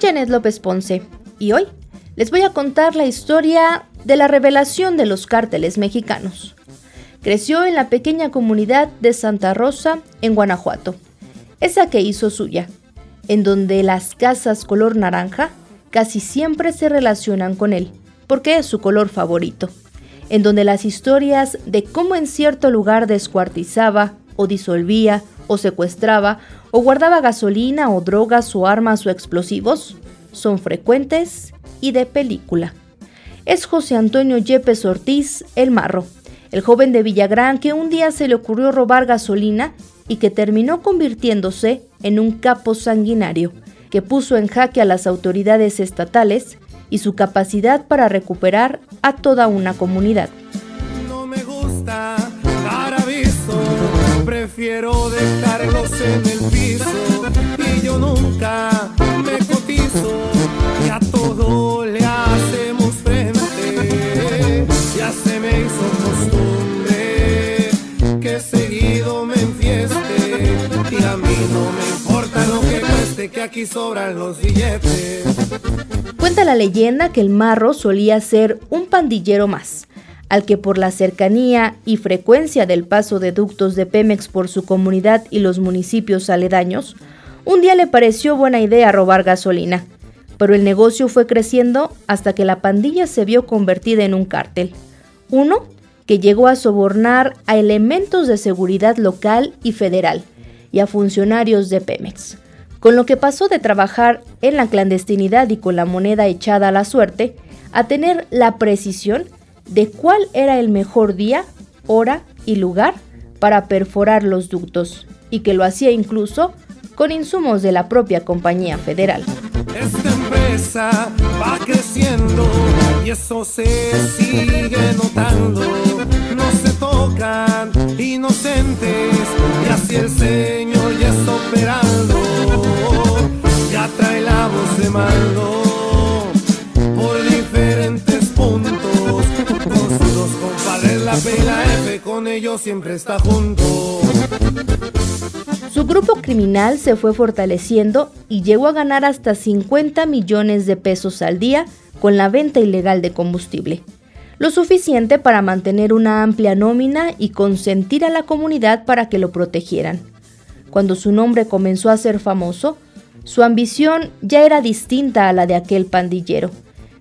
Janet López Ponce. Y hoy les voy a contar la historia de la revelación de los cárteles mexicanos. Creció en la pequeña comunidad de Santa Rosa, en Guanajuato, esa que hizo suya, en donde las casas color naranja casi siempre se relacionan con él, porque es su color favorito, en donde las historias de cómo en cierto lugar descuartizaba o disolvía o secuestraba o guardaba gasolina o drogas o armas o explosivos son frecuentes y de película. Es José Antonio Yepes Ortiz, el marro, el joven de Villagrán que un día se le ocurrió robar gasolina y que terminó convirtiéndose en un capo sanguinario, que puso en jaque a las autoridades estatales y su capacidad para recuperar a toda una comunidad. Prefiero dejarlos en el piso y yo nunca me cotizo y a todo le hacemos frente. Ya se me hizo costumbre que seguido me enfieste y a mí no me importa lo que cueste que aquí sobran los billetes. Cuenta la leyenda que el marro solía ser un pandillero más, al que por la cercanía y frecuencia del paso de ductos de Pemex por su comunidad y los municipios aledaños, un día le pareció buena idea robar gasolina, pero el negocio fue creciendo hasta que la pandilla se vio convertida en un cártel. Uno que llegó a sobornar a elementos de seguridad local y federal y a funcionarios de Pemex, con lo que pasó de trabajar en la clandestinidad y con la moneda echada a la suerte a tener la precisión de cuál era el mejor día, hora y lugar para perforar los ductos, y que lo hacía incluso con insumos de la propia compañía federal. Esta empresa va creciendo y eso se sigue notando. No se tocan inocentes y así el Señor ya está operando. Ya trae la voz de mando siempre está junto. Su grupo criminal se fue fortaleciendo y llegó a ganar hasta 50 millones de pesos al día con la venta ilegal de combustible, lo suficiente para mantener una amplia nómina y consentir a la comunidad para que lo protegieran. Cuando su nombre comenzó a ser famoso, su ambición ya era distinta a la de aquel pandillero.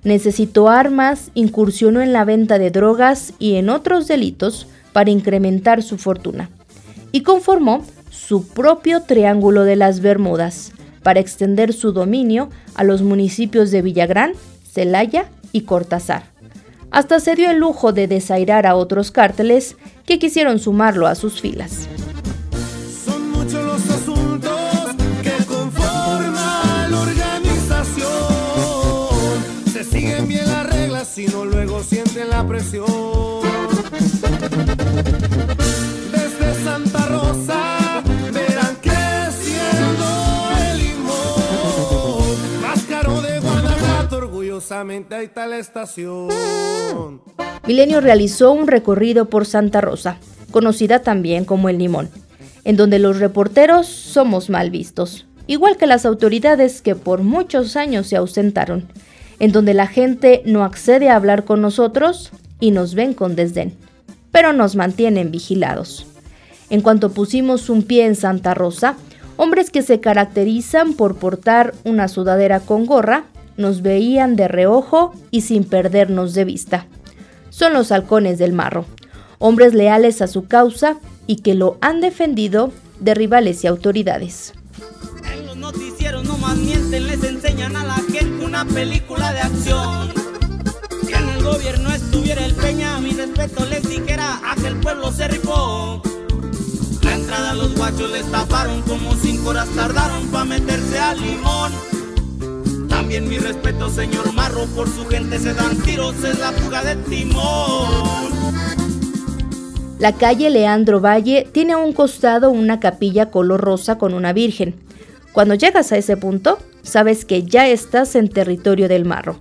Necesitó armas, incursionó en la venta de drogas y en otros delitos para incrementar su fortuna. Y conformó su propio Triángulo de las Bermudas para extender su dominio a los municipios de Villagrán, Celaya y Cortázar. Hasta se dio el lujo de desairar a otros cárteles que quisieron sumarlo a sus filas. Son muchos los asuntos que la organización. Se siguen bien las reglas, sino luego sienten la presión. Ahí está la estación. Milenio realizó un recorrido por Santa Rosa, conocida también como El Limón, en donde los reporteros somos mal vistos, igual que las autoridades que por muchos años se ausentaron, en donde la gente no accede a hablar con nosotros y nos ven con desdén, pero nos mantienen vigilados. En cuanto pusimos un pie en Santa Rosa, hombres que se caracterizan por portar una sudadera con gorra nos veían de reojo y sin perdernos de vista. Son los halcones del marro, hombres leales a su causa y que lo han defendido de rivales y autoridades. En los noticieros no más les enseñan a la gente una película de acción. El gobierno estuviera el Peña, mi respeto les dijera a que el pueblo se rifó. La entrada a los guachos les taparon, como cinco horas tardaron pa' meterse al limón. También mi respeto, señor Marro, por su gente se dan tiros, es la fuga de timón. La calle Leandro Valle tiene a un costado una capilla color rosa con una virgen. Cuando llegas a ese punto, sabes que ya estás en territorio del marro.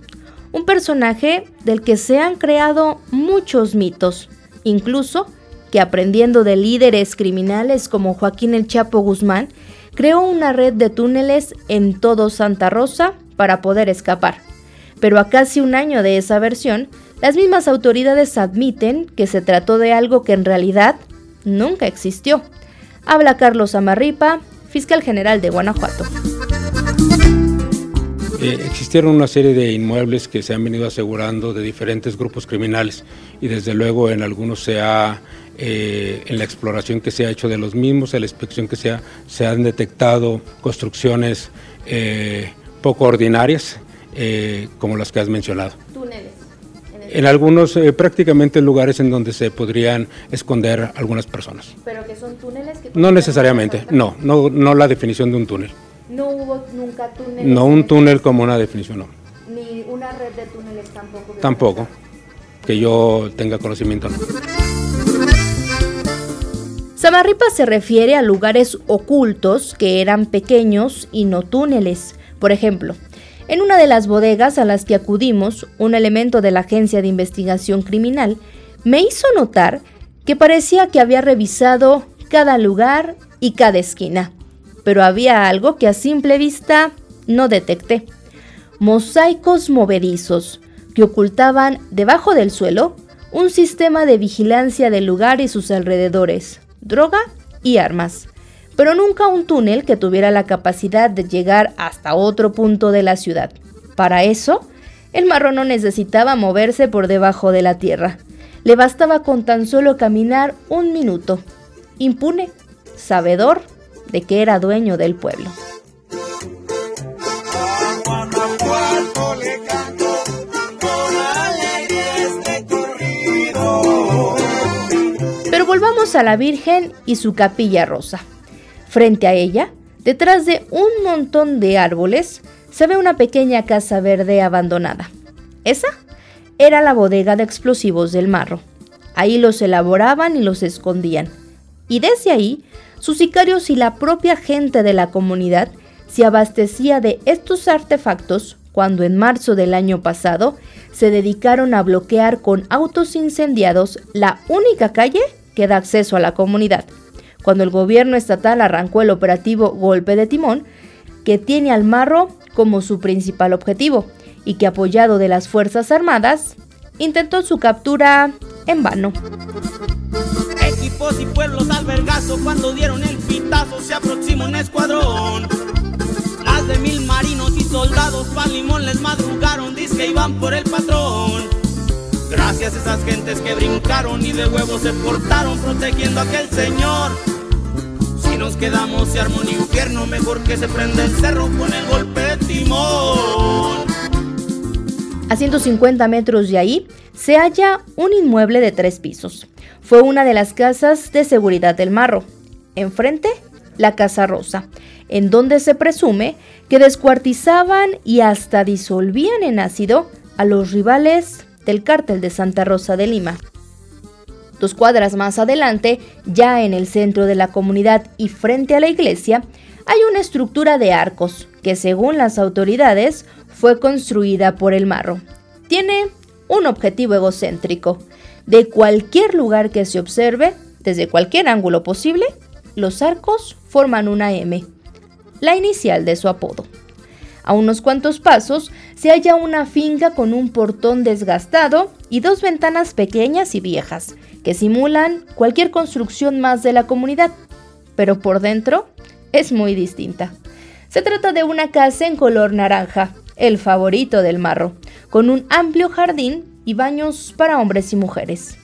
Un personaje del que se han creado muchos mitos, incluso que aprendiendo de líderes criminales como Joaquín el Chapo Guzmán, creó una red de túneles en todo Santa Rosa para poder escapar. Pero a casi un año de esa versión, las mismas autoridades admiten que se trató de algo que en realidad nunca existió. Habla Carlos Amarripa, fiscal general de Guanajuato. Eh, existieron una serie de inmuebles que se han venido asegurando de diferentes grupos criminales y desde luego en algunos se ha, eh, en la exploración que se ha hecho de los mismos, en la inspección que se, ha, se han detectado construcciones eh, poco ordinarias como las que has mencionado. Túneles. En algunos, eh, prácticamente lugares en donde se podrían esconder algunas personas. ¿Pero que son túneles? no necesariamente, no, no, no la definición de un túnel. ¿No hubo nunca túneles? No, un túnel como una definición, no. ¿Ni una red de túneles tampoco? Tampoco, que yo tenga conocimiento, no. Samarripa se refiere a lugares ocultos que eran pequeños y no túneles. Por ejemplo, en una de las bodegas a las que acudimos, un elemento de la Agencia de Investigación Criminal me hizo notar que parecía que había revisado cada lugar y cada esquina, pero había algo que a simple vista no detecté. Mosaicos movedizos que ocultaban debajo del suelo un sistema de vigilancia del lugar y sus alrededores, droga y armas pero nunca un túnel que tuviera la capacidad de llegar hasta otro punto de la ciudad. Para eso, el marrón no necesitaba moverse por debajo de la tierra. Le bastaba con tan solo caminar un minuto, impune, sabedor de que era dueño del pueblo. Pero volvamos a la Virgen y su capilla rosa. Frente a ella, detrás de un montón de árboles, se ve una pequeña casa verde abandonada. Esa era la bodega de explosivos del marro. Ahí los elaboraban y los escondían. Y desde ahí, sus sicarios y la propia gente de la comunidad se abastecía de estos artefactos cuando en marzo del año pasado se dedicaron a bloquear con autos incendiados la única calle que da acceso a la comunidad cuando el gobierno estatal arrancó el operativo Golpe de Timón, que tiene al marro como su principal objetivo y que apoyado de las Fuerzas Armadas, intentó su captura en vano. Y pueblos al cuando dieron el pitazo se aproxima un escuadrón. Más de mil marinos y soldados pa' limón les madrugaron, dice que iban por el patrón. Gracias a esas gentes que brincaron y de huevo se portaron protegiendo a aquel señor. Si nos quedamos se armó un infierno, mejor que se prenda el cerro con el golpe de timón. A 150 metros de ahí se halla un inmueble de tres pisos. Fue una de las casas de seguridad del Marro. Enfrente, la Casa Rosa, en donde se presume que descuartizaban y hasta disolvían en ácido a los rivales del cártel de Santa Rosa de Lima. Dos cuadras más adelante, ya en el centro de la comunidad y frente a la iglesia, hay una estructura de arcos que según las autoridades fue construida por el marro. Tiene un objetivo egocéntrico. De cualquier lugar que se observe, desde cualquier ángulo posible, los arcos forman una M, la inicial de su apodo. A unos cuantos pasos se halla una finca con un portón desgastado y dos ventanas pequeñas y viejas, que simulan cualquier construcción más de la comunidad, pero por dentro es muy distinta. Se trata de una casa en color naranja, el favorito del marro, con un amplio jardín y baños para hombres y mujeres.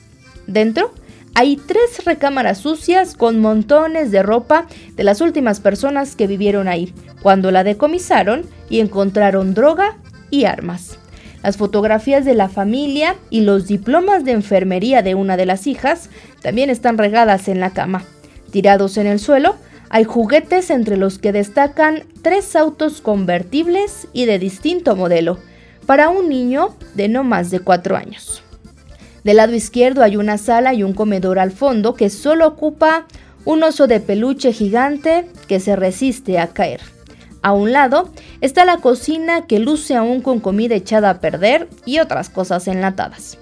Dentro hay tres recámaras sucias con montones de ropa de las últimas personas que vivieron ahí, cuando la decomisaron y encontraron droga y armas. Las fotografías de la familia y los diplomas de enfermería de una de las hijas también están regadas en la cama. Tirados en el suelo, Hay juguetes entre los que destacan tres autos convertibles y de distinto modelo, para un niño de no más de cuatro años. Del lado izquierdo hay una sala y un comedor al fondo que solo ocupa un oso de peluche gigante que se resiste a caer. A un lado está la cocina que luce aún con comida echada a perder y otras cosas enlatadas.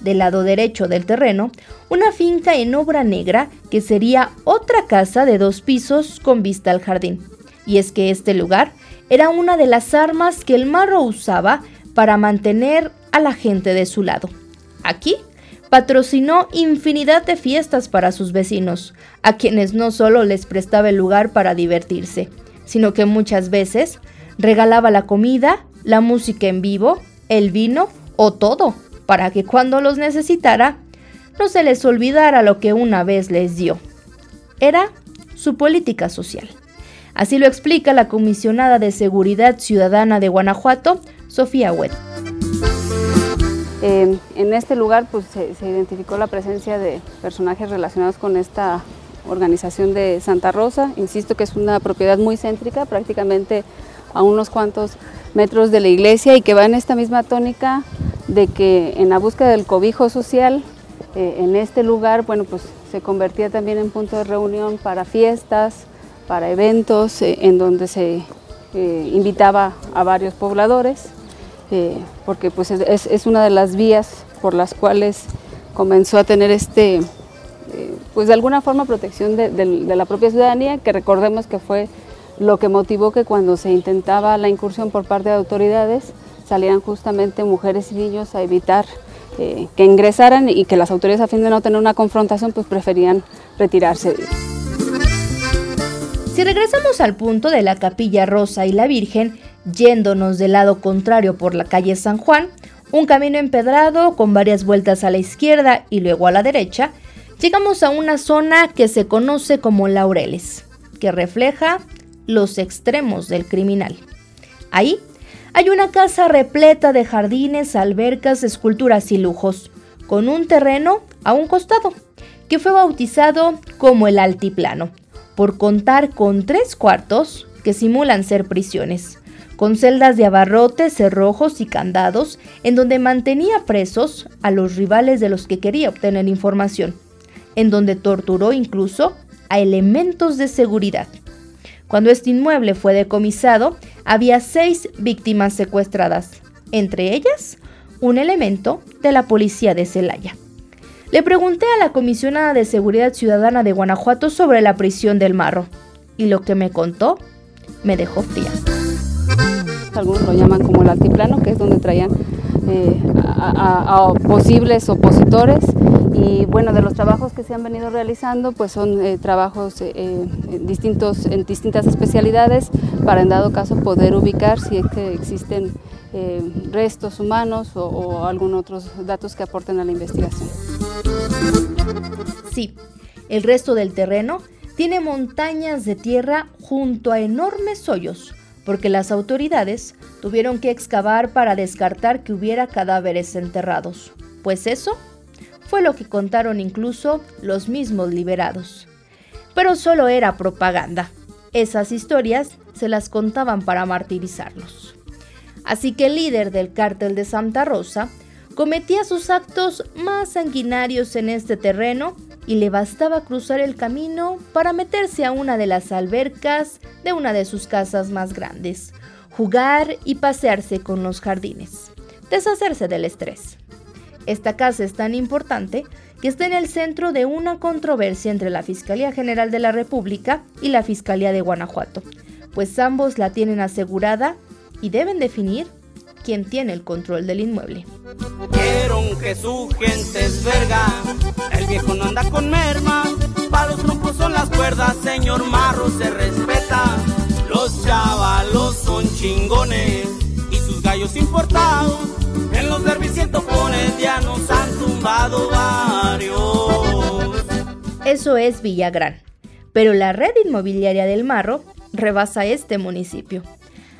Del lado derecho del terreno, una finca en obra negra que sería otra casa de dos pisos con vista al jardín. Y es que este lugar era una de las armas que el marro usaba para mantener a la gente de su lado. Aquí patrocinó infinidad de fiestas para sus vecinos, a quienes no solo les prestaba el lugar para divertirse, sino que muchas veces regalaba la comida, la música en vivo, el vino o todo, para que cuando los necesitara, no se les olvidara lo que una vez les dio. Era su política social. Así lo explica la comisionada de Seguridad Ciudadana de Guanajuato, Sofía Wett. Eh, en este lugar pues, se, identificó la presencia de personajes relacionados con esta organización de Santa Rosa. Insisto que es una propiedad muy céntrica, prácticamente a unos cuantos metros de la iglesia y que va en esta misma tónica de que en la búsqueda del cobijo social, eh, en este lugar, bueno, pues se convertía también en punto de reunión para fiestas, para eventos, eh, en donde se invitaba a varios pobladores. Eh, porque pues es, una de las vías por las cuales comenzó a tener este, eh, pues de alguna forma protección de, la propia ciudadanía, que recordemos que fue lo que motivó que cuando se intentaba la incursión por parte de autoridades, salieran justamente mujeres y niños a evitar eh, que ingresaran y que las autoridades a fin de no tener una confrontación, pues preferían retirarse. Si regresamos al punto de la capilla rosa y la Virgen, Yéndonos del lado contrario por la calle San Juan, un camino empedrado con varias vueltas a la izquierda y luego a la derecha, llegamos a una zona que se conoce como Laureles, que refleja los extremos del criminal. Ahí hay una casa repleta de jardines, albercas, esculturas y lujos, con un terreno a un costado, que fue bautizado como el Altiplano, por contar con tres cuartos que simulan ser prisiones con celdas de abarrotes, cerrojos y candados, en donde mantenía presos a los rivales de los que quería obtener información, en donde torturó incluso a elementos de seguridad. Cuando este inmueble fue decomisado, había seis víctimas secuestradas, entre ellas un elemento de la policía de Celaya. Le pregunté a la comisionada de Seguridad Ciudadana de Guanajuato sobre la prisión del Marro, y lo que me contó me dejó fría algunos lo llaman como el altiplano, que es donde traían eh, a, posibles opositores. Y bueno, de los trabajos que se han venido realizando, pues son eh, trabajos eh, distintos, en distintas especialidades para en dado caso poder ubicar si es que existen restos humanos o, o algún otros datos que aporten a la investigación. Sí, el resto del terreno tiene montañas de tierra junto a enormes hoyos porque las autoridades tuvieron que excavar para descartar que hubiera cadáveres enterrados, pues eso fue lo que contaron incluso los mismos liberados. Pero solo era propaganda. Esas historias se las contaban para martirizarlos. Así que el líder del cártel de Santa Rosa cometía sus actos más sanguinarios en este terreno y le bastaba cruzar el camino para meterse a una de las albercas de una de sus casas más grandes, jugar y pasearse con los jardines, deshacerse del estrés. Esta casa es tan importante que está en el centro de una controversia entre la Fiscalía General de la República y la Fiscalía de Guanajuato, pues ambos la tienen asegurada y deben definir quién tiene el control del inmueble. Quiero el viejo no anda con merma, para los troncos son las cuerdas, señor Marro se respeta, los chavalos son chingones gallos importados, en los han tumbado varios. Eso es Villagrán, pero la red inmobiliaria del Marro rebasa este municipio.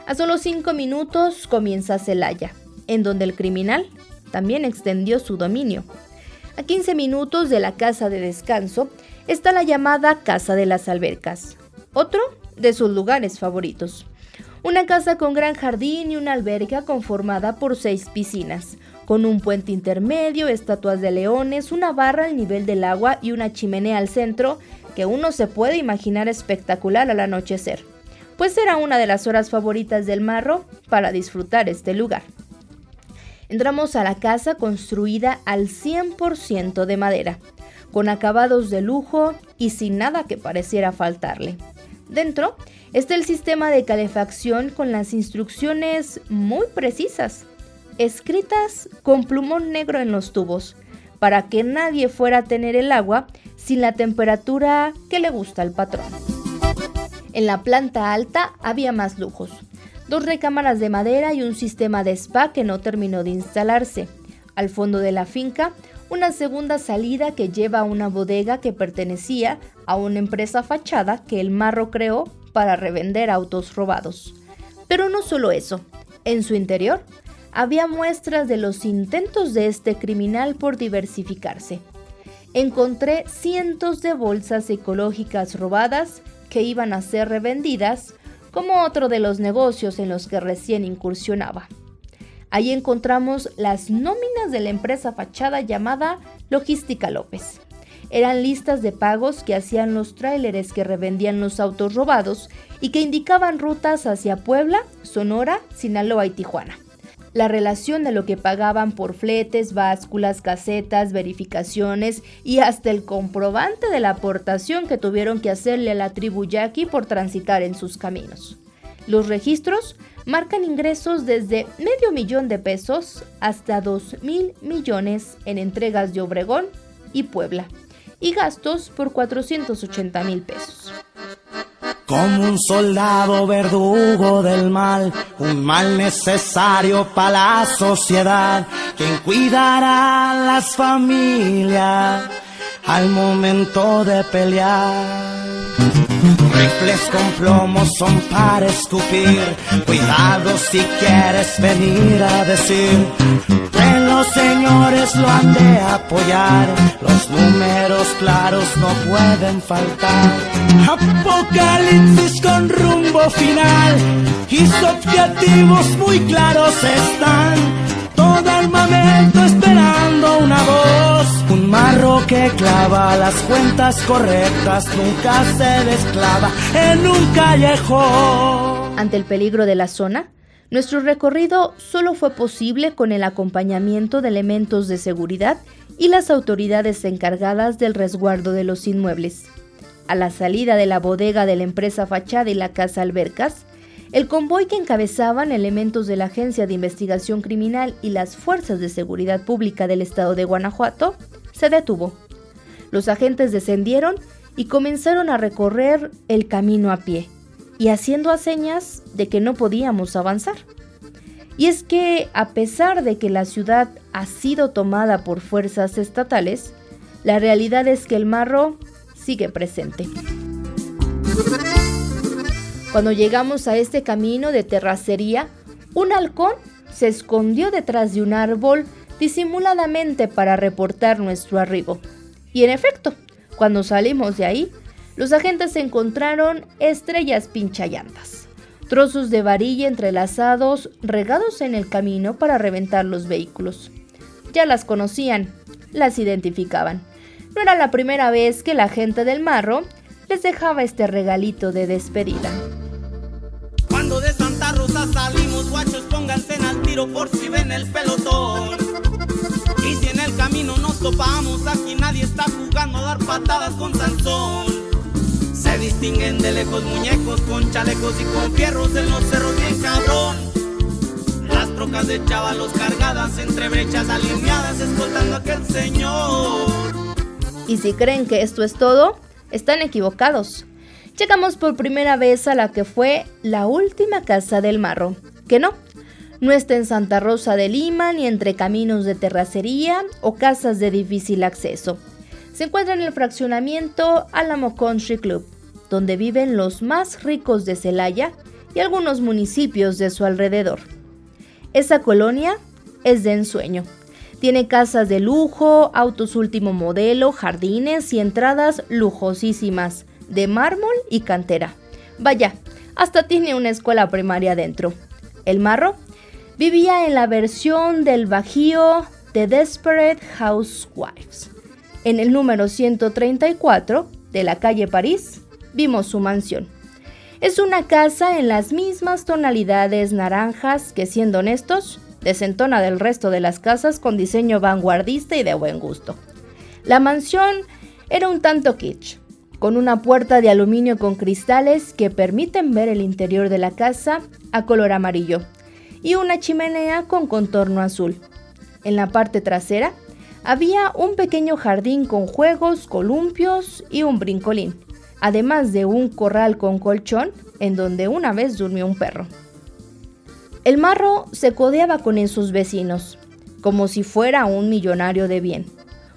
A solo cinco minutos comienza Celaya, en donde el criminal también extendió su dominio. A 15 minutos de la casa de descanso está la llamada Casa de las Albercas, otro de sus lugares favoritos. Una casa con gran jardín y una alberca conformada por seis piscinas, con un puente intermedio, estatuas de leones, una barra al nivel del agua y una chimenea al centro que uno se puede imaginar espectacular al anochecer, pues era una de las horas favoritas del marro para disfrutar este lugar. Entramos a la casa construida al 100% de madera, con acabados de lujo y sin nada que pareciera faltarle. Dentro está el sistema de calefacción con las instrucciones muy precisas, escritas con plumón negro en los tubos, para que nadie fuera a tener el agua sin la temperatura que le gusta al patrón. En la planta alta había más lujos, dos recámaras de madera y un sistema de spa que no terminó de instalarse. Al fondo de la finca, una segunda salida que lleva a una bodega que pertenecía a una empresa fachada que el marro creó para revender autos robados. Pero no solo eso, en su interior había muestras de los intentos de este criminal por diversificarse. Encontré cientos de bolsas ecológicas robadas que iban a ser revendidas como otro de los negocios en los que recién incursionaba. Ahí encontramos las nóminas de la empresa fachada llamada Logística López. Eran listas de pagos que hacían los tráileres que revendían los autos robados y que indicaban rutas hacia Puebla, Sonora, Sinaloa y Tijuana. La relación de lo que pagaban por fletes, básculas, casetas, verificaciones y hasta el comprobante de la aportación que tuvieron que hacerle a la tribu yaqui por transitar en sus caminos. Los registros marcan ingresos desde medio millón de pesos hasta dos mil millones en entregas de Obregón y Puebla y gastos por 480 mil pesos. Como un soldado verdugo del mal, un mal necesario para la sociedad, quien cuidará a las familias al momento de pelear. Rifles con plomo son para escupir. Cuidado si quieres venir a decir que los señores lo han de apoyar. Los números claros no pueden faltar. Apocalipsis con rumbo final y sus objetivos muy claros están. Todo armamento esperando una voz marro que clava las cuentas correctas nunca se desclava en un callejón. Ante el peligro de la zona, nuestro recorrido solo fue posible con el acompañamiento de elementos de seguridad y las autoridades encargadas del resguardo de los inmuebles. A la salida de la bodega de la empresa Fachada y la Casa Albercas, el convoy que encabezaban elementos de la Agencia de Investigación Criminal y las Fuerzas de Seguridad Pública del Estado de Guanajuato se detuvo. Los agentes descendieron y comenzaron a recorrer el camino a pie y haciendo a señas de que no podíamos avanzar. Y es que a pesar de que la ciudad ha sido tomada por fuerzas estatales, la realidad es que el marro sigue presente. Cuando llegamos a este camino de terracería, un halcón se escondió detrás de un árbol disimuladamente para reportar nuestro arribo. Y en efecto, cuando salimos de ahí, los agentes encontraron estrellas pinchallantas, trozos de varilla entrelazados regados en el camino para reventar los vehículos. Ya las conocían, las identificaban. No era la primera vez que la gente del marro les dejaba este regalito de despedida. Por si ven el pelotón. Y si en el camino nos topamos, aquí nadie está jugando a dar patadas con Sansón. Se distinguen de lejos muñecos con chalecos y con fierros en los cerros bien cabrón. Las trocas de chavalos cargadas entre brechas alineadas escoltando a aquel señor. Y si creen que esto es todo, están equivocados. Llegamos por primera vez a la que fue la última casa del marro, que no, no está en Santa Rosa de Lima ni entre caminos de terracería o casas de difícil acceso. Se encuentra en el fraccionamiento Alamo Country Club, donde viven los más ricos de Celaya y algunos municipios de su alrededor. Esa colonia es de ensueño. Tiene casas de lujo, autos último modelo, jardines y entradas lujosísimas, de mármol y cantera. Vaya, hasta tiene una escuela primaria dentro. El marro vivía en la versión del Bajío de Desperate Housewives. En el número 134 de la calle París vimos su mansión. Es una casa en las mismas tonalidades naranjas que, siendo honestos, desentona del resto de las casas con diseño vanguardista y de buen gusto. La mansión era un tanto kitsch, con una puerta de aluminio con cristales que permiten ver el interior de la casa a color amarillo y una chimenea con contorno azul. En la parte trasera había un pequeño jardín con juegos, columpios y un brincolín, además de un corral con colchón en donde una vez durmió un perro. El marro se codeaba con sus vecinos, como si fuera un millonario de bien.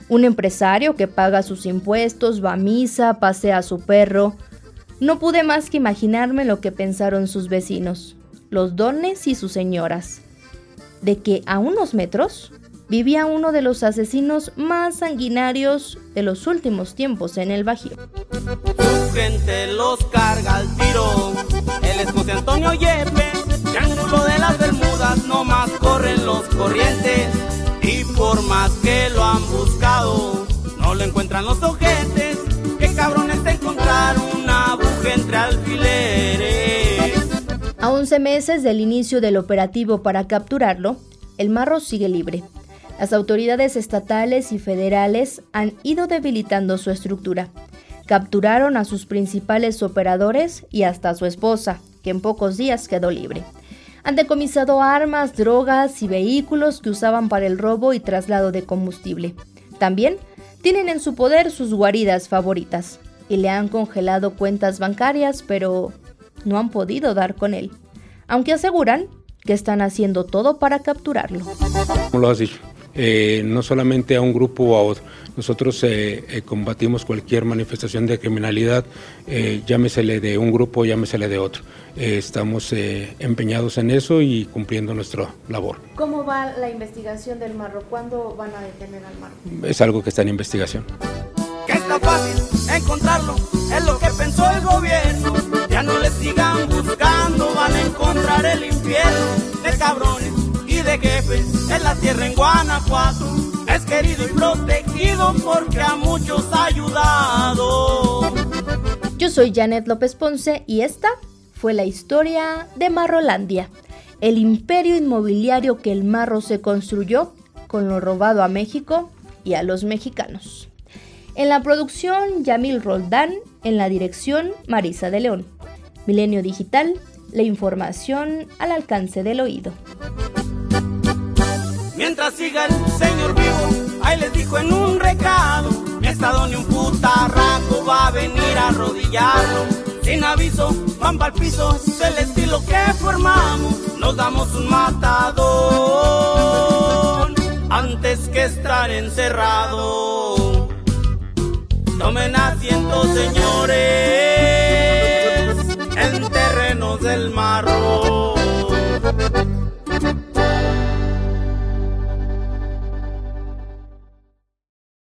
Un empresario que paga sus impuestos, va a misa, pasea a su perro. No pude más que imaginarme lo que pensaron sus vecinos, los dones y sus señoras. De que a unos metros vivía uno de los asesinos más sanguinarios de los últimos tiempos en el Bajío. Gente los carga al tiro. El es José Antonio Yepe, triángulo de las Bermudas, no más corren los corrientes. Y por más que lo han buscado, no lo encuentran los ojetes. 11 meses del inicio del operativo para capturarlo, el marro sigue libre. Las autoridades estatales y federales han ido debilitando su estructura. Capturaron a sus principales operadores y hasta a su esposa, que en pocos días quedó libre. Han decomisado armas, drogas y vehículos que usaban para el robo y traslado de combustible. También tienen en su poder sus guaridas favoritas y le han congelado cuentas bancarias, pero no han podido dar con él, aunque aseguran que están haciendo todo para capturarlo. ¿Cómo lo has dicho? Eh, no solamente a un grupo o a otro. Nosotros eh, eh, combatimos cualquier manifestación de criminalidad, llámesele de un grupo, llámesele de otro. estamos empeñados en eso y cumpliendo nuestra labor. ¿Cómo va la investigación del marro? ¿Cuándo van a detener al marro? Es algo que está en investigación. Que está fácil encontrarlo, es lo que pensó el gobierno. Ya no le sigan buscando, van a encontrar el infierno de cabrones de jefes en la tierra en Guanajuato. Es querido y protegido porque a muchos ha ayudado. Yo soy Janet López Ponce y esta fue la historia de Marrolandia, el imperio inmobiliario que el marro se construyó con lo robado a México y a los mexicanos. En la producción, Yamil Roldán, en la dirección, Marisa de León. Milenio Digital, la información al alcance del oído. Mientras siga el señor vivo, ahí les dijo en un recado, mi estado ni un putarraco va a venir a arrodillarlo. Sin aviso, van para el piso, es el estilo que formamos, nos damos un matador antes que estar encerrado. Tomen asientos del marrón.